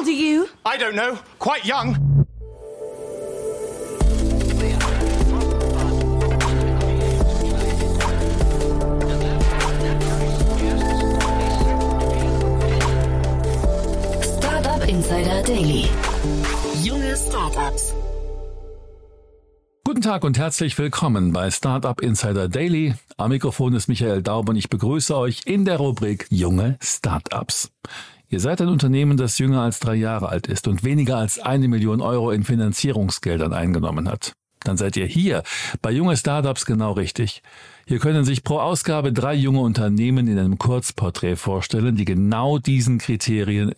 old are you? I don't know. Quite young. Startup Insider Daily. Junge Startups. Guten Tag und herzlich willkommen bei Startup Insider Daily. Am Mikrofon ist Michael Daub und ich begrüße euch in der Rubrik Junge Startups. Ihr seid ein Unternehmen, das jünger als drei Jahre alt ist und weniger als eine Million Euro in Finanzierungsgeldern eingenommen hat. Dann seid ihr hier bei junge Startups genau richtig. Hier können sich pro Ausgabe drei junge Unternehmen in einem Kurzporträt vorstellen, die genau diesen Kriterien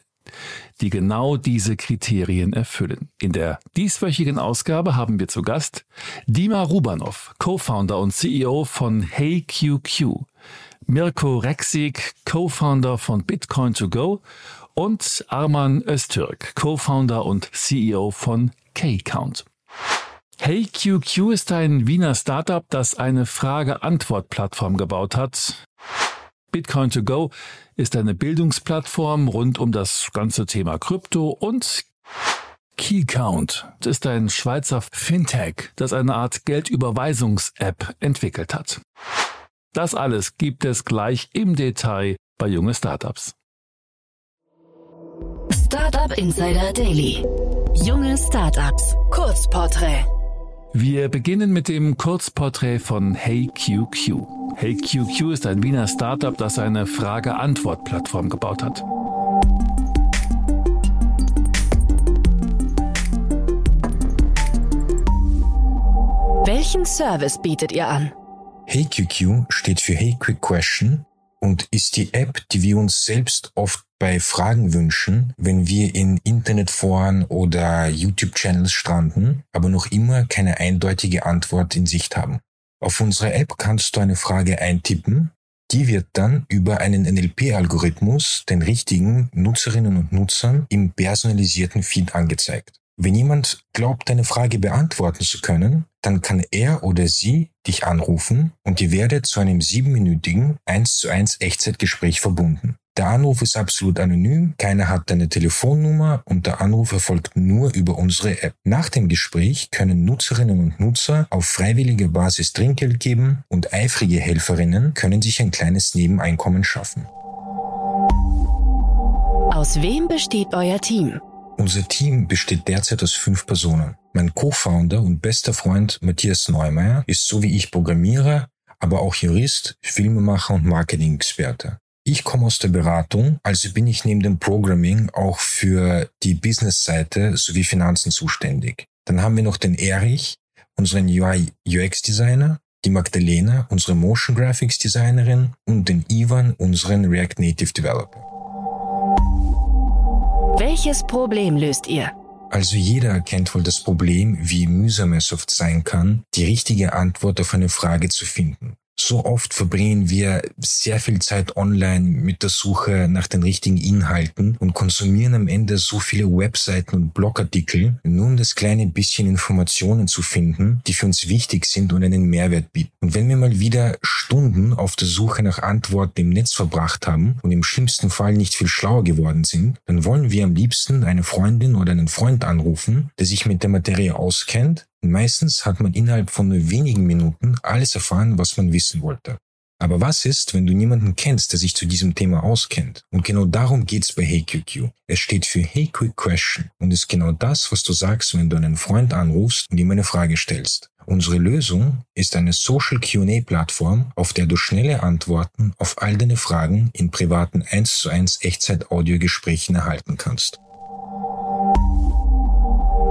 die genau diese Kriterien erfüllen. In der dieswöchigen Ausgabe haben wir zu Gast Dima Rubanov, Co-Founder und CEO von HeyQQ, Mirko Rexig, Co-Founder von Bitcoin 2 Go und Arman Öztürk, Co-Founder und CEO von K-Count. HeyQQ ist ein Wiener Startup, das eine Frage-Antwort-Plattform gebaut hat. Bitcoin 2 Go ist eine Bildungsplattform rund um das ganze Thema Krypto und KeyCount ist ein Schweizer Fintech, das eine Art Geldüberweisungs-App entwickelt hat. Das alles gibt es gleich im Detail bei junge Startups. Startup Insider Daily. Junge Startups. Kurzporträt. Wir beginnen mit dem Kurzporträt von HeyQQ. HeyQQ ist ein Wiener Startup, das eine Frage-Antwort-Plattform gebaut hat. Welchen Service bietet ihr an? HeyQQ steht für Hey Quick Question und ist die App, die wir uns selbst oft bei Fragen wünschen, wenn wir in Internetforen oder YouTube-Channels stranden, aber noch immer keine eindeutige Antwort in Sicht haben. Auf unserer App kannst du eine Frage eintippen, die wird dann über einen NLP-Algorithmus den richtigen Nutzerinnen und Nutzern im personalisierten Feed angezeigt. Wenn jemand glaubt, deine Frage beantworten zu können, dann kann er oder sie dich anrufen und ihr werdet zu einem siebenminütigen 1 zu 1 Echtzeitgespräch verbunden. Der Anruf ist absolut anonym, keiner hat deine Telefonnummer und der Anruf erfolgt nur über unsere App. Nach dem Gespräch können Nutzerinnen und Nutzer auf freiwillige Basis Trinkgeld geben und eifrige Helferinnen können sich ein kleines Nebeneinkommen schaffen. Aus wem besteht euer Team? Unser Team besteht derzeit aus fünf Personen. Mein Co-Founder und bester Freund Matthias Neumeier ist so wie ich Programmierer, aber auch Jurist, Filmemacher und Marketing-Experte. Ich komme aus der Beratung, also bin ich neben dem Programming auch für die Business-Seite sowie Finanzen zuständig. Dann haben wir noch den Erich, unseren UI-UX-Designer, die Magdalena, unsere Motion Graphics Designerin und den Ivan, unseren React Native Developer. Welches Problem löst ihr? Also jeder kennt wohl das Problem, wie mühsam es oft sein kann, die richtige Antwort auf eine Frage zu finden. So oft verbringen wir sehr viel Zeit online mit der Suche nach den richtigen Inhalten und konsumieren am Ende so viele Webseiten und Blogartikel, nur um das kleine bisschen Informationen zu finden, die für uns wichtig sind und einen Mehrwert bieten. Und wenn wir mal wieder Stunden auf der Suche nach Antworten im Netz verbracht haben und im schlimmsten Fall nicht viel schlauer geworden sind, dann wollen wir am liebsten eine Freundin oder einen Freund anrufen, der sich mit der Materie auskennt meistens hat man innerhalb von nur wenigen Minuten alles erfahren, was man wissen wollte. Aber was ist, wenn du niemanden kennst, der sich zu diesem Thema auskennt? Und genau darum geht's bei HeyQQ. Es steht für Hey Quick Question und ist genau das, was du sagst, wenn du einen Freund anrufst und ihm eine Frage stellst. Unsere Lösung ist eine Social Q&A-Plattform, auf der du schnelle Antworten auf all deine Fragen in privaten 1 zu 1 Echtzeit-Audiogesprächen erhalten kannst.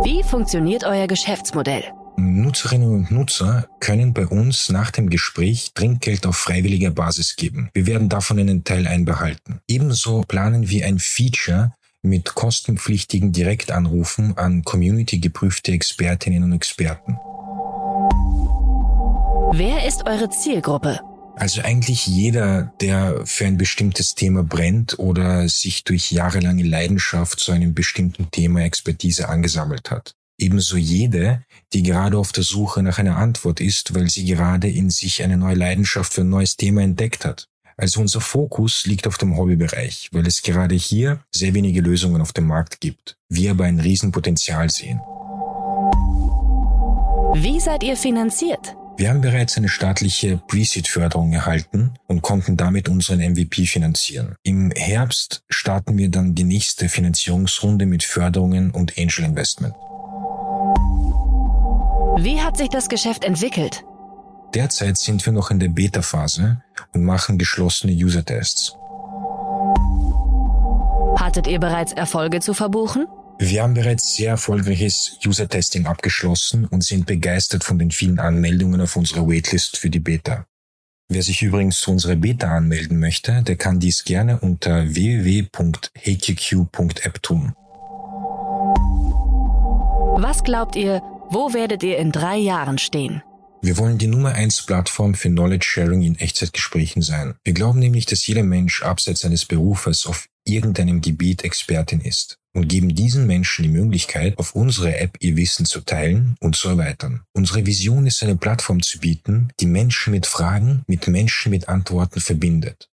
Wie funktioniert euer Geschäftsmodell? Nutzerinnen und Nutzer können bei uns nach dem Gespräch Trinkgeld auf freiwilliger Basis geben. Wir werden davon einen Teil einbehalten. Ebenso planen wir ein Feature mit kostenpflichtigen Direktanrufen an community-geprüfte Expertinnen und Experten. Wer ist eure Zielgruppe? Also eigentlich jeder, der für ein bestimmtes Thema brennt oder sich durch jahrelange Leidenschaft zu einem bestimmten Thema Expertise angesammelt hat. Ebenso jede, die gerade auf der Suche nach einer Antwort ist, weil sie gerade in sich eine neue Leidenschaft für ein neues Thema entdeckt hat. Also unser Fokus liegt auf dem Hobbybereich, weil es gerade hier sehr wenige Lösungen auf dem Markt gibt, wir aber ein Riesenpotenzial sehen. Wie seid ihr finanziert? Wir haben bereits eine staatliche Pre-Seed-Förderung erhalten und konnten damit unseren MVP finanzieren. Im Herbst starten wir dann die nächste Finanzierungsrunde mit Förderungen und Angel Investment. Wie hat sich das Geschäft entwickelt? Derzeit sind wir noch in der Beta-Phase und machen geschlossene User-Tests. Hattet ihr bereits Erfolge zu verbuchen? Wir haben bereits sehr erfolgreiches User-Testing abgeschlossen und sind begeistert von den vielen Anmeldungen auf unserer Waitlist für die Beta. Wer sich übrigens zu unserer Beta anmelden möchte, der kann dies gerne unter www.hqq.app tun. Was glaubt ihr, wo werdet ihr in drei Jahren stehen? Wir wollen die Nummer eins Plattform für Knowledge Sharing in Echtzeitgesprächen sein. Wir glauben nämlich, dass jeder Mensch abseits seines Berufes auf irgendeinem Gebiet Expertin ist und geben diesen Menschen die Möglichkeit, auf unsere App ihr Wissen zu teilen und zu erweitern. Unsere Vision ist eine Plattform zu bieten, die Menschen mit Fragen mit Menschen mit Antworten verbindet.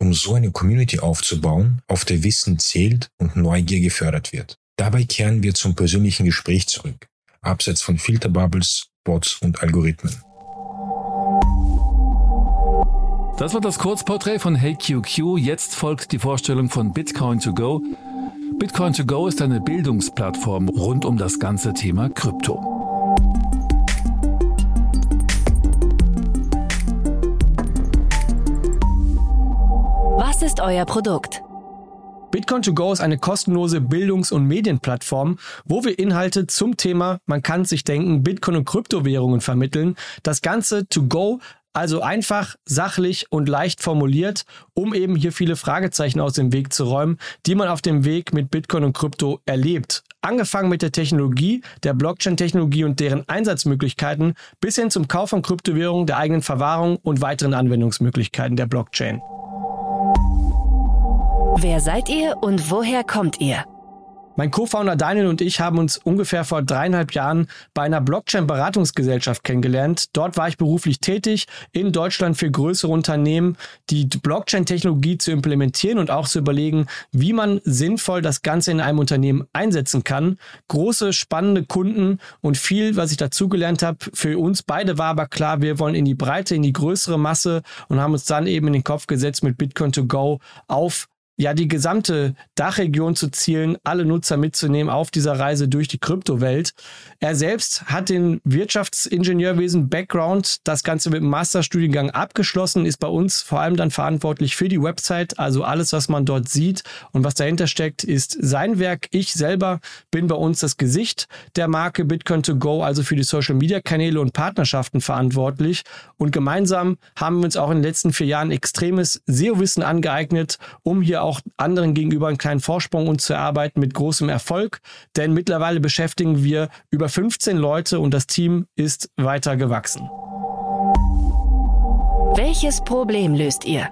Um so eine Community aufzubauen, auf der Wissen zählt und Neugier gefördert wird. Dabei kehren wir zum persönlichen Gespräch zurück, abseits von Filterbubbles, Bots und Algorithmen. Das war das Kurzporträt von HeyQQ. Jetzt folgt die Vorstellung von Bitcoin to go. Bitcoin to go ist eine Bildungsplattform rund um das ganze Thema Krypto. Was ist euer Produkt? Bitcoin to go ist eine kostenlose Bildungs- und Medienplattform, wo wir Inhalte zum Thema, man kann sich denken, Bitcoin und Kryptowährungen vermitteln. Das Ganze to go also einfach, sachlich und leicht formuliert, um eben hier viele Fragezeichen aus dem Weg zu räumen, die man auf dem Weg mit Bitcoin und Krypto erlebt. Angefangen mit der Technologie, der Blockchain-Technologie und deren Einsatzmöglichkeiten bis hin zum Kauf von Kryptowährungen, der eigenen Verwahrung und weiteren Anwendungsmöglichkeiten der Blockchain. Wer seid ihr und woher kommt ihr? Mein Co-Founder Daniel und ich haben uns ungefähr vor dreieinhalb Jahren bei einer Blockchain-Beratungsgesellschaft kennengelernt. Dort war ich beruflich tätig, in Deutschland für größere Unternehmen, die Blockchain-Technologie zu implementieren und auch zu überlegen, wie man sinnvoll das Ganze in einem Unternehmen einsetzen kann. Große, spannende Kunden und viel, was ich dazugelernt habe. Für uns beide war aber klar, wir wollen in die Breite, in die größere Masse und haben uns dann eben in den Kopf gesetzt, mit Bitcoin to go auf ja die gesamte Dachregion zu zielen, alle Nutzer mitzunehmen auf dieser Reise durch die Kryptowelt. Er selbst hat den Wirtschaftsingenieurwesen Background, das Ganze mit dem Masterstudiengang abgeschlossen, ist bei uns vor allem dann verantwortlich für die Website, also alles, was man dort sieht und was dahinter steckt, ist sein Werk. Ich selber bin bei uns das Gesicht der Marke Bitcoin to go, also für die Social Media Kanäle und Partnerschaften verantwortlich und gemeinsam haben wir uns auch in den letzten vier Jahren extremes SEO-Wissen angeeignet, um hier auch anderen gegenüber einen kleinen Vorsprung uns zu erarbeiten mit großem Erfolg. Denn mittlerweile beschäftigen wir über 15 Leute und das Team ist weiter gewachsen. Welches Problem löst ihr?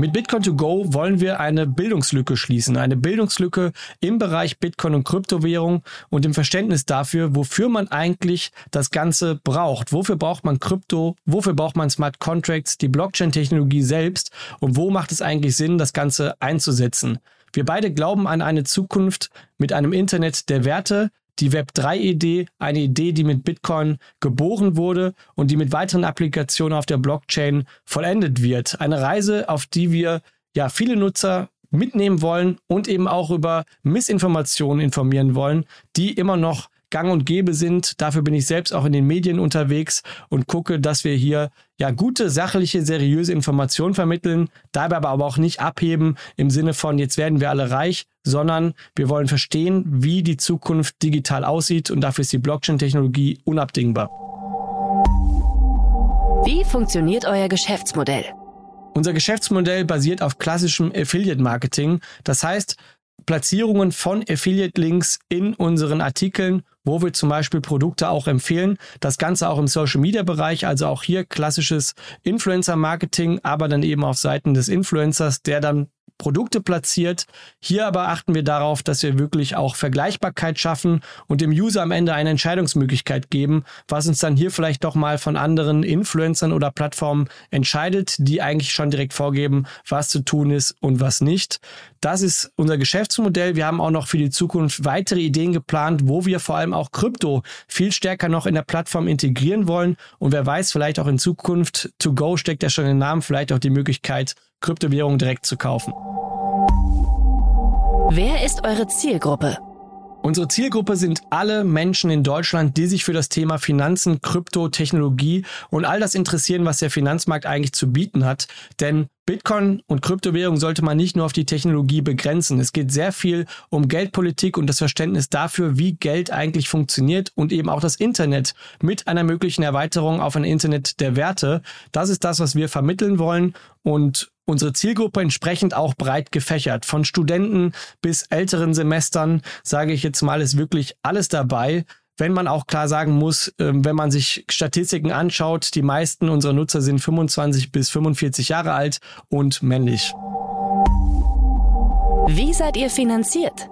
Mit Bitcoin to go wollen wir eine Bildungslücke schließen, eine Bildungslücke im Bereich Bitcoin und Kryptowährung und im Verständnis dafür, wofür man eigentlich das Ganze braucht. Wofür braucht man Krypto? Wofür braucht man Smart Contracts, die Blockchain-Technologie selbst und wo macht es eigentlich Sinn, das Ganze einzusetzen? Wir beide glauben an eine Zukunft mit einem Internet der Werte, die Web3-Idee, eine Idee, die mit Bitcoin geboren wurde und die mit weiteren Applikationen auf der Blockchain vollendet wird. Eine Reise, auf die wir ja viele Nutzer mitnehmen wollen und eben auch über Missinformationen informieren wollen, die immer noch gang und gäbe sind. Dafür bin ich selbst auch in den Medien unterwegs und gucke, dass wir hier ja gute, sachliche, seriöse Informationen vermitteln, dabei aber auch nicht abheben im Sinne von jetzt werden wir alle reich, sondern wir wollen verstehen, wie die Zukunft digital aussieht und dafür ist die Blockchain-Technologie unabdingbar. Wie funktioniert euer Geschäftsmodell? Unser Geschäftsmodell basiert auf klassischem Affiliate-Marketing. Das heißt, Platzierungen von Affiliate-Links in unseren Artikeln, wo wir zum Beispiel Produkte auch empfehlen. Das Ganze auch im Social-Media-Bereich, also auch hier klassisches Influencer-Marketing, aber dann eben auf Seiten des Influencers, der dann Produkte platziert. Hier aber achten wir darauf, dass wir wirklich auch Vergleichbarkeit schaffen und dem User am Ende eine Entscheidungsmöglichkeit geben, was uns dann hier vielleicht doch mal von anderen Influencern oder Plattformen entscheidet, die eigentlich schon direkt vorgeben, was zu tun ist und was nicht. Das ist unser Geschäftsmodell. Wir haben auch noch für die Zukunft weitere Ideen geplant, wo wir vor allem auch Krypto viel stärker noch in der Plattform integrieren wollen. Und wer weiß, vielleicht auch in Zukunft, To Go steckt ja schon im Namen, vielleicht auch die Möglichkeit, Kryptowährungen direkt zu kaufen. Wer ist eure Zielgruppe? Unsere Zielgruppe sind alle Menschen in Deutschland, die sich für das Thema Finanzen, Krypto, Technologie und all das interessieren, was der Finanzmarkt eigentlich zu bieten hat. Denn Bitcoin und Kryptowährung sollte man nicht nur auf die Technologie begrenzen. Es geht sehr viel um Geldpolitik und das Verständnis dafür, wie Geld eigentlich funktioniert und eben auch das Internet mit einer möglichen Erweiterung auf ein Internet der Werte. Das ist das, was wir vermitteln wollen und unsere Zielgruppe entsprechend auch breit gefächert. Von Studenten bis älteren Semestern, sage ich jetzt mal, ist wirklich alles dabei wenn man auch klar sagen muss, ähm, wenn man sich Statistiken anschaut, die meisten unserer Nutzer sind 25 bis 45 Jahre alt und männlich. Wie seid ihr finanziert?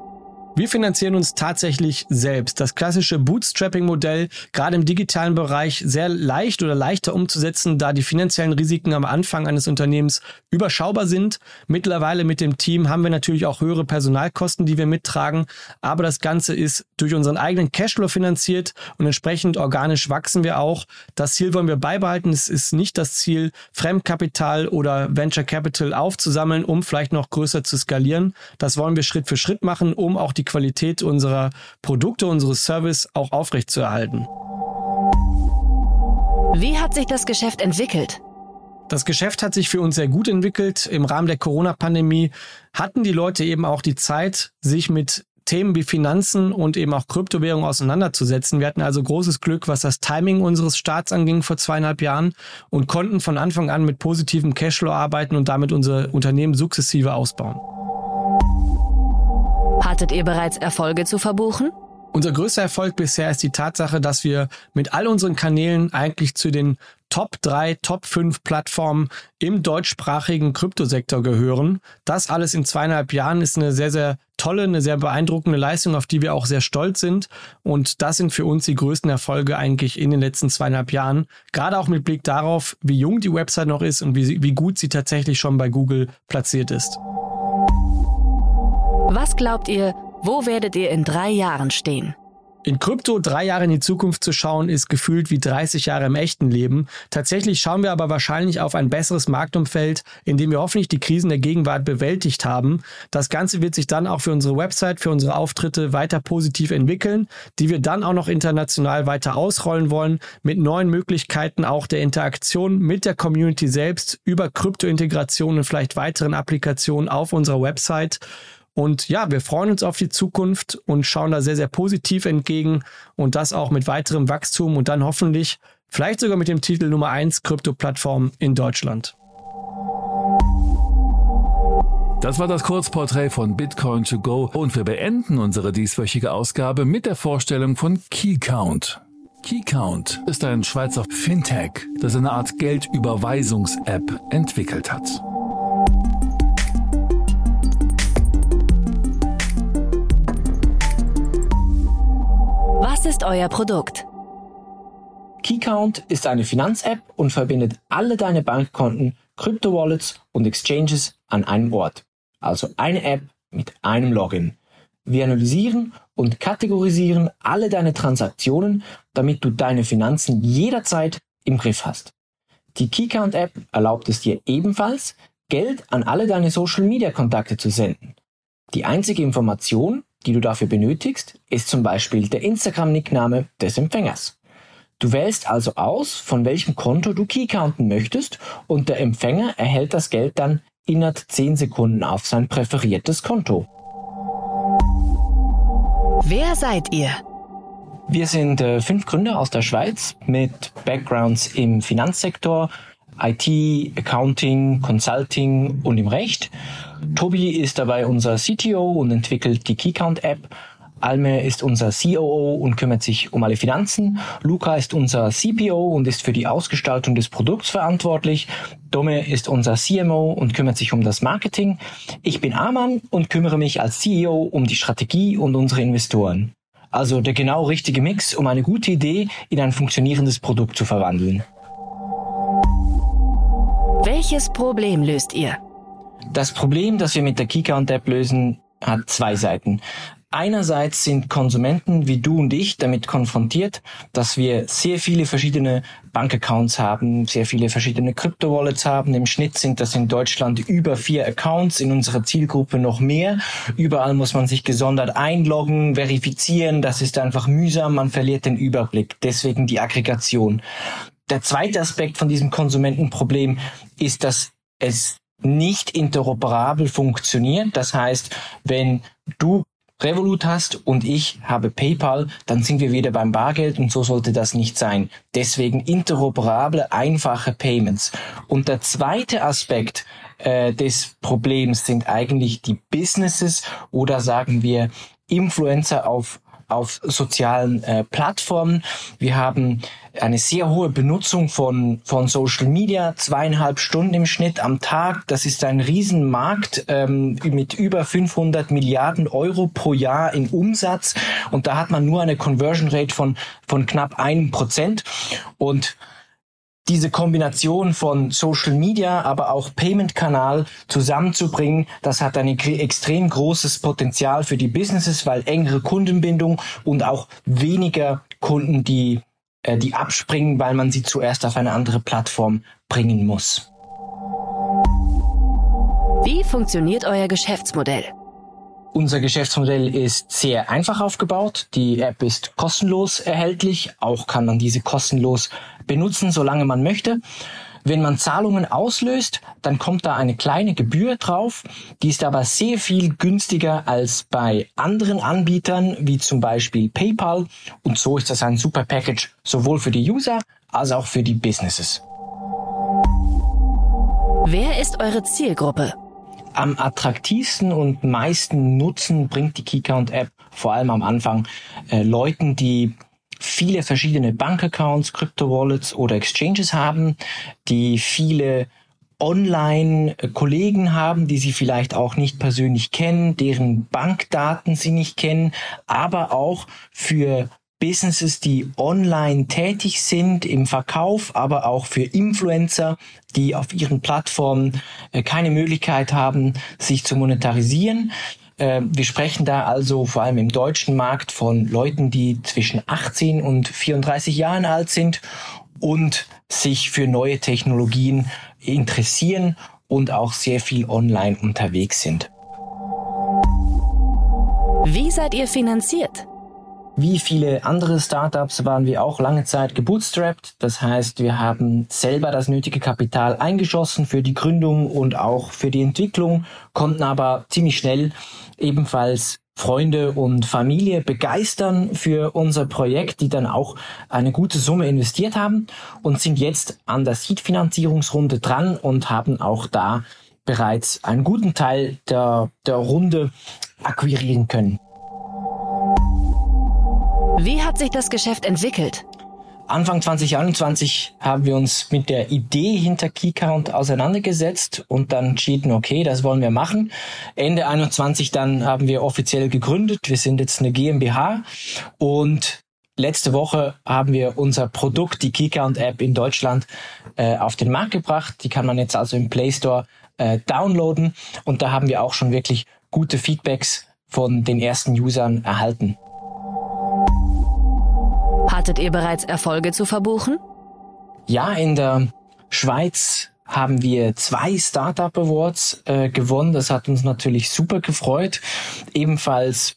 Wir finanzieren uns tatsächlich selbst. Das klassische Bootstrapping-Modell, gerade im digitalen Bereich, sehr leicht oder leichter umzusetzen, da die finanziellen Risiken am Anfang eines Unternehmens überschaubar sind. Mittlerweile mit dem Team haben wir natürlich auch höhere Personalkosten, die wir mittragen, aber das Ganze ist durch unseren eigenen Cashflow finanziert und entsprechend organisch wachsen wir auch. Das Ziel wollen wir beibehalten. Es ist nicht das Ziel, Fremdkapital oder Venture Capital aufzusammeln, um vielleicht noch größer zu skalieren. Das wollen wir Schritt für Schritt machen, um auch die Qualität unserer Produkte, unseres Service auch aufrechtzuerhalten. Wie hat sich das Geschäft entwickelt? Das Geschäft hat sich für uns sehr gut entwickelt. Im Rahmen der Corona-Pandemie hatten die Leute eben auch die Zeit, sich mit Themen wie Finanzen und eben auch Kryptowährungen auseinanderzusetzen. Wir hatten also großes Glück, was das Timing unseres Starts anging vor zweieinhalb Jahren und konnten von Anfang an mit positivem Cashflow arbeiten und damit unser Unternehmen sukzessive ausbauen. Hattet ihr bereits Erfolge zu verbuchen? Unser größter Erfolg bisher ist die Tatsache, dass wir mit all unseren Kanälen eigentlich zu den Top 3, Top 5 Plattformen im deutschsprachigen Kryptosektor gehören. Das alles in zweieinhalb Jahren ist eine sehr, sehr tolle, eine sehr beeindruckende Leistung, auf die wir auch sehr stolz sind. Und das sind für uns die größten Erfolge eigentlich in den letzten zweieinhalb Jahren. Gerade auch mit Blick darauf, wie jung die Website noch ist und wie, wie gut sie tatsächlich schon bei Google platziert ist. Was glaubt ihr, wo werdet ihr in drei Jahren stehen? In Krypto drei Jahre in die Zukunft zu schauen, ist gefühlt wie 30 Jahre im echten Leben. Tatsächlich schauen wir aber wahrscheinlich auf ein besseres Marktumfeld, in dem wir hoffentlich die Krisen der Gegenwart bewältigt haben. Das Ganze wird sich dann auch für unsere Website, für unsere Auftritte weiter positiv entwickeln, die wir dann auch noch international weiter ausrollen wollen, mit neuen Möglichkeiten auch der Interaktion mit der Community selbst über Krypto-Integration und vielleicht weiteren Applikationen auf unserer Website. Und ja, wir freuen uns auf die Zukunft und schauen da sehr, sehr positiv entgegen und das auch mit weiterem Wachstum und dann hoffentlich vielleicht sogar mit dem Titel Nummer 1 Krypto-Plattform in Deutschland. Das war das Kurzporträt von Bitcoin to go und wir beenden unsere dieswöchige Ausgabe mit der Vorstellung von KeyCount. KeyCount ist ein Schweizer Fintech, das eine Art Geldüberweisungs-App entwickelt hat. Ist euer Produkt? KeyCount ist eine Finanz-App und verbindet alle deine Bankkonten, Krypto-Wallets und Exchanges an einem Ort. Also eine App mit einem Login. Wir analysieren und kategorisieren alle deine Transaktionen, damit du deine Finanzen jederzeit im Griff hast. Die KeyCount-App erlaubt es dir ebenfalls, Geld an alle deine Social-Media-Kontakte zu senden. Die einzige Information, die du dafür benötigst, ist zum Beispiel der Instagram-Nickname des Empfängers. Du wählst also aus, von welchem Konto du keycounten möchtest und der Empfänger erhält das Geld dann innerhalb 10 Sekunden auf sein präferiertes Konto. Wer seid ihr? Wir sind äh, fünf Gründer aus der Schweiz mit Backgrounds im Finanzsektor, IT, Accounting, Consulting und im Recht. Tobi ist dabei unser CTO und entwickelt die Keycount-App. Alme ist unser COO und kümmert sich um alle Finanzen. Luca ist unser CPO und ist für die Ausgestaltung des Produkts verantwortlich. Dome ist unser CMO und kümmert sich um das Marketing. Ich bin Arman und kümmere mich als CEO um die Strategie und unsere Investoren. Also der genau richtige Mix, um eine gute Idee in ein funktionierendes Produkt zu verwandeln. Welches Problem löst ihr? Das Problem, das wir mit der Keycount-App lösen, hat zwei Seiten. Einerseits sind Konsumenten wie du und ich damit konfrontiert, dass wir sehr viele verschiedene Bankaccounts haben, sehr viele verschiedene Krypto-Wallets haben. Im Schnitt sind das in Deutschland über vier Accounts, in unserer Zielgruppe noch mehr. Überall muss man sich gesondert einloggen, verifizieren. Das ist einfach mühsam, man verliert den Überblick. Deswegen die Aggregation. Der zweite Aspekt von diesem Konsumentenproblem ist, dass es nicht interoperabel funktioniert. Das heißt, wenn du Revolut hast und ich habe PayPal, dann sind wir wieder beim Bargeld und so sollte das nicht sein. Deswegen interoperable, einfache Payments. Und der zweite Aspekt äh, des Problems sind eigentlich die Businesses oder sagen wir Influencer auf auf sozialen äh, Plattformen. Wir haben eine sehr hohe Benutzung von, von Social Media, zweieinhalb Stunden im Schnitt am Tag. Das ist ein Riesenmarkt ähm, mit über 500 Milliarden Euro pro Jahr in Umsatz. Und da hat man nur eine Conversion Rate von, von knapp einem Prozent. Und diese Kombination von Social Media, aber auch Payment-Kanal zusammenzubringen, das hat ein extrem großes Potenzial für die Businesses, weil engere Kundenbindung und auch weniger Kunden, die, äh, die abspringen, weil man sie zuerst auf eine andere Plattform bringen muss. Wie funktioniert euer Geschäftsmodell? Unser Geschäftsmodell ist sehr einfach aufgebaut. Die App ist kostenlos erhältlich. Auch kann man diese kostenlos benutzen, solange man möchte. Wenn man Zahlungen auslöst, dann kommt da eine kleine Gebühr drauf. Die ist aber sehr viel günstiger als bei anderen Anbietern, wie zum Beispiel PayPal. Und so ist das ein super Package, sowohl für die User als auch für die Businesses. Wer ist eure Zielgruppe? Am attraktivsten und meisten Nutzen bringt die Keycount-App vor allem am Anfang äh, Leuten, die viele verschiedene Bankaccounts, Crypto-Wallets oder Exchanges haben, die viele Online-Kollegen haben, die sie vielleicht auch nicht persönlich kennen, deren Bankdaten sie nicht kennen, aber auch für Businesses, die online tätig sind im Verkauf, aber auch für Influencer, die auf ihren Plattformen äh, keine Möglichkeit haben, sich zu monetarisieren. Äh, wir sprechen da also vor allem im deutschen Markt von Leuten, die zwischen 18 und 34 Jahren alt sind und sich für neue Technologien interessieren und auch sehr viel online unterwegs sind. Wie seid ihr finanziert? Wie viele andere Startups waren wir auch lange Zeit gebootstrapped. Das heißt, wir haben selber das nötige Kapital eingeschossen für die Gründung und auch für die Entwicklung, konnten aber ziemlich schnell ebenfalls Freunde und Familie begeistern für unser Projekt, die dann auch eine gute Summe investiert haben und sind jetzt an der Seed-Finanzierungsrunde dran und haben auch da bereits einen guten Teil der, der Runde akquirieren können. Wie hat sich das Geschäft entwickelt? Anfang 2021 haben wir uns mit der Idee hinter Keycount auseinandergesetzt und dann entschieden, okay, das wollen wir machen. Ende 21 dann haben wir offiziell gegründet. Wir sind jetzt eine GmbH und letzte Woche haben wir unser Produkt, die Keycount App in Deutschland, äh, auf den Markt gebracht. Die kann man jetzt also im Play Store äh, downloaden und da haben wir auch schon wirklich gute Feedbacks von den ersten Usern erhalten. Hattet ihr bereits Erfolge zu verbuchen? Ja, in der Schweiz haben wir zwei Startup Awards äh, gewonnen. Das hat uns natürlich super gefreut. Ebenfalls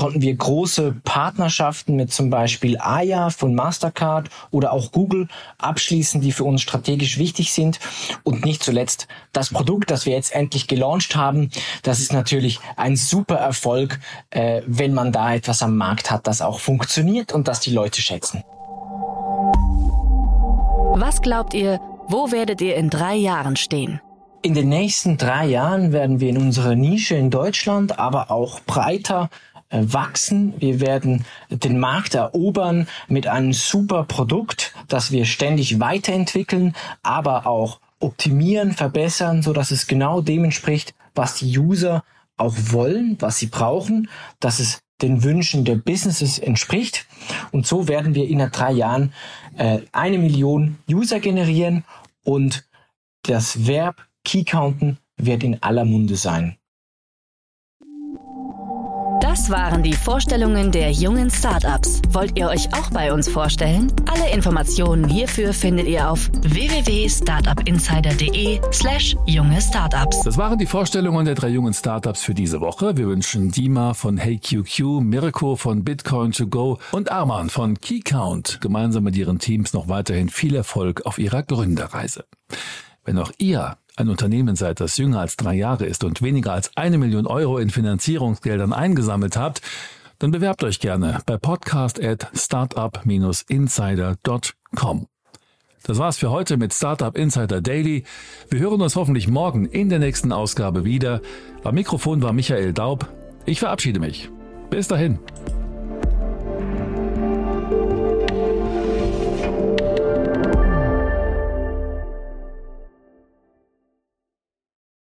konnten wir große Partnerschaften mit zum Beispiel Aya von Mastercard oder auch Google abschließen, die für uns strategisch wichtig sind. Und nicht zuletzt das Produkt, das wir jetzt endlich gelauncht haben, das ist natürlich ein super Erfolg, äh, wenn man da etwas am Markt hat, das auch funktioniert und das die Leute schätzen. Was glaubt ihr, wo werdet ihr in drei Jahren stehen? In den nächsten drei Jahren werden wir in unserer Nische in Deutschland, aber auch breiter wachsen, wir werden den Markt erobern mit einem super Produkt, das wir ständig weiterentwickeln, aber auch optimieren, verbessern, so dass es genau dem entspricht, was die User auch wollen, was sie brauchen, dass es den Wünschen der Businesses entspricht. Und so werden wir innerhalb drei Jahren äh, eine Million User generieren und das Verb Key Counten wird in aller Munde sein. Das waren die Vorstellungen der jungen Startups. Wollt ihr euch auch bei uns vorstellen? Alle Informationen hierfür findet ihr auf www.startupinsider.de/slash junge Startups. Das waren die Vorstellungen der drei jungen Startups für diese Woche. Wir wünschen Dima von HeyQQ, Mirko von Bitcoin 2 Go und Arman von KeyCount gemeinsam mit ihren Teams noch weiterhin viel Erfolg auf ihrer Gründerreise. Wenn auch ihr ein Unternehmen seid, das jünger als drei Jahre ist und weniger als eine Million Euro in Finanzierungsgeldern eingesammelt habt, dann bewerbt euch gerne bei podcast at startup-insider.com. Das war's für heute mit Startup Insider Daily. Wir hören uns hoffentlich morgen in der nächsten Ausgabe wieder. Am Mikrofon war Michael Daub. Ich verabschiede mich. Bis dahin.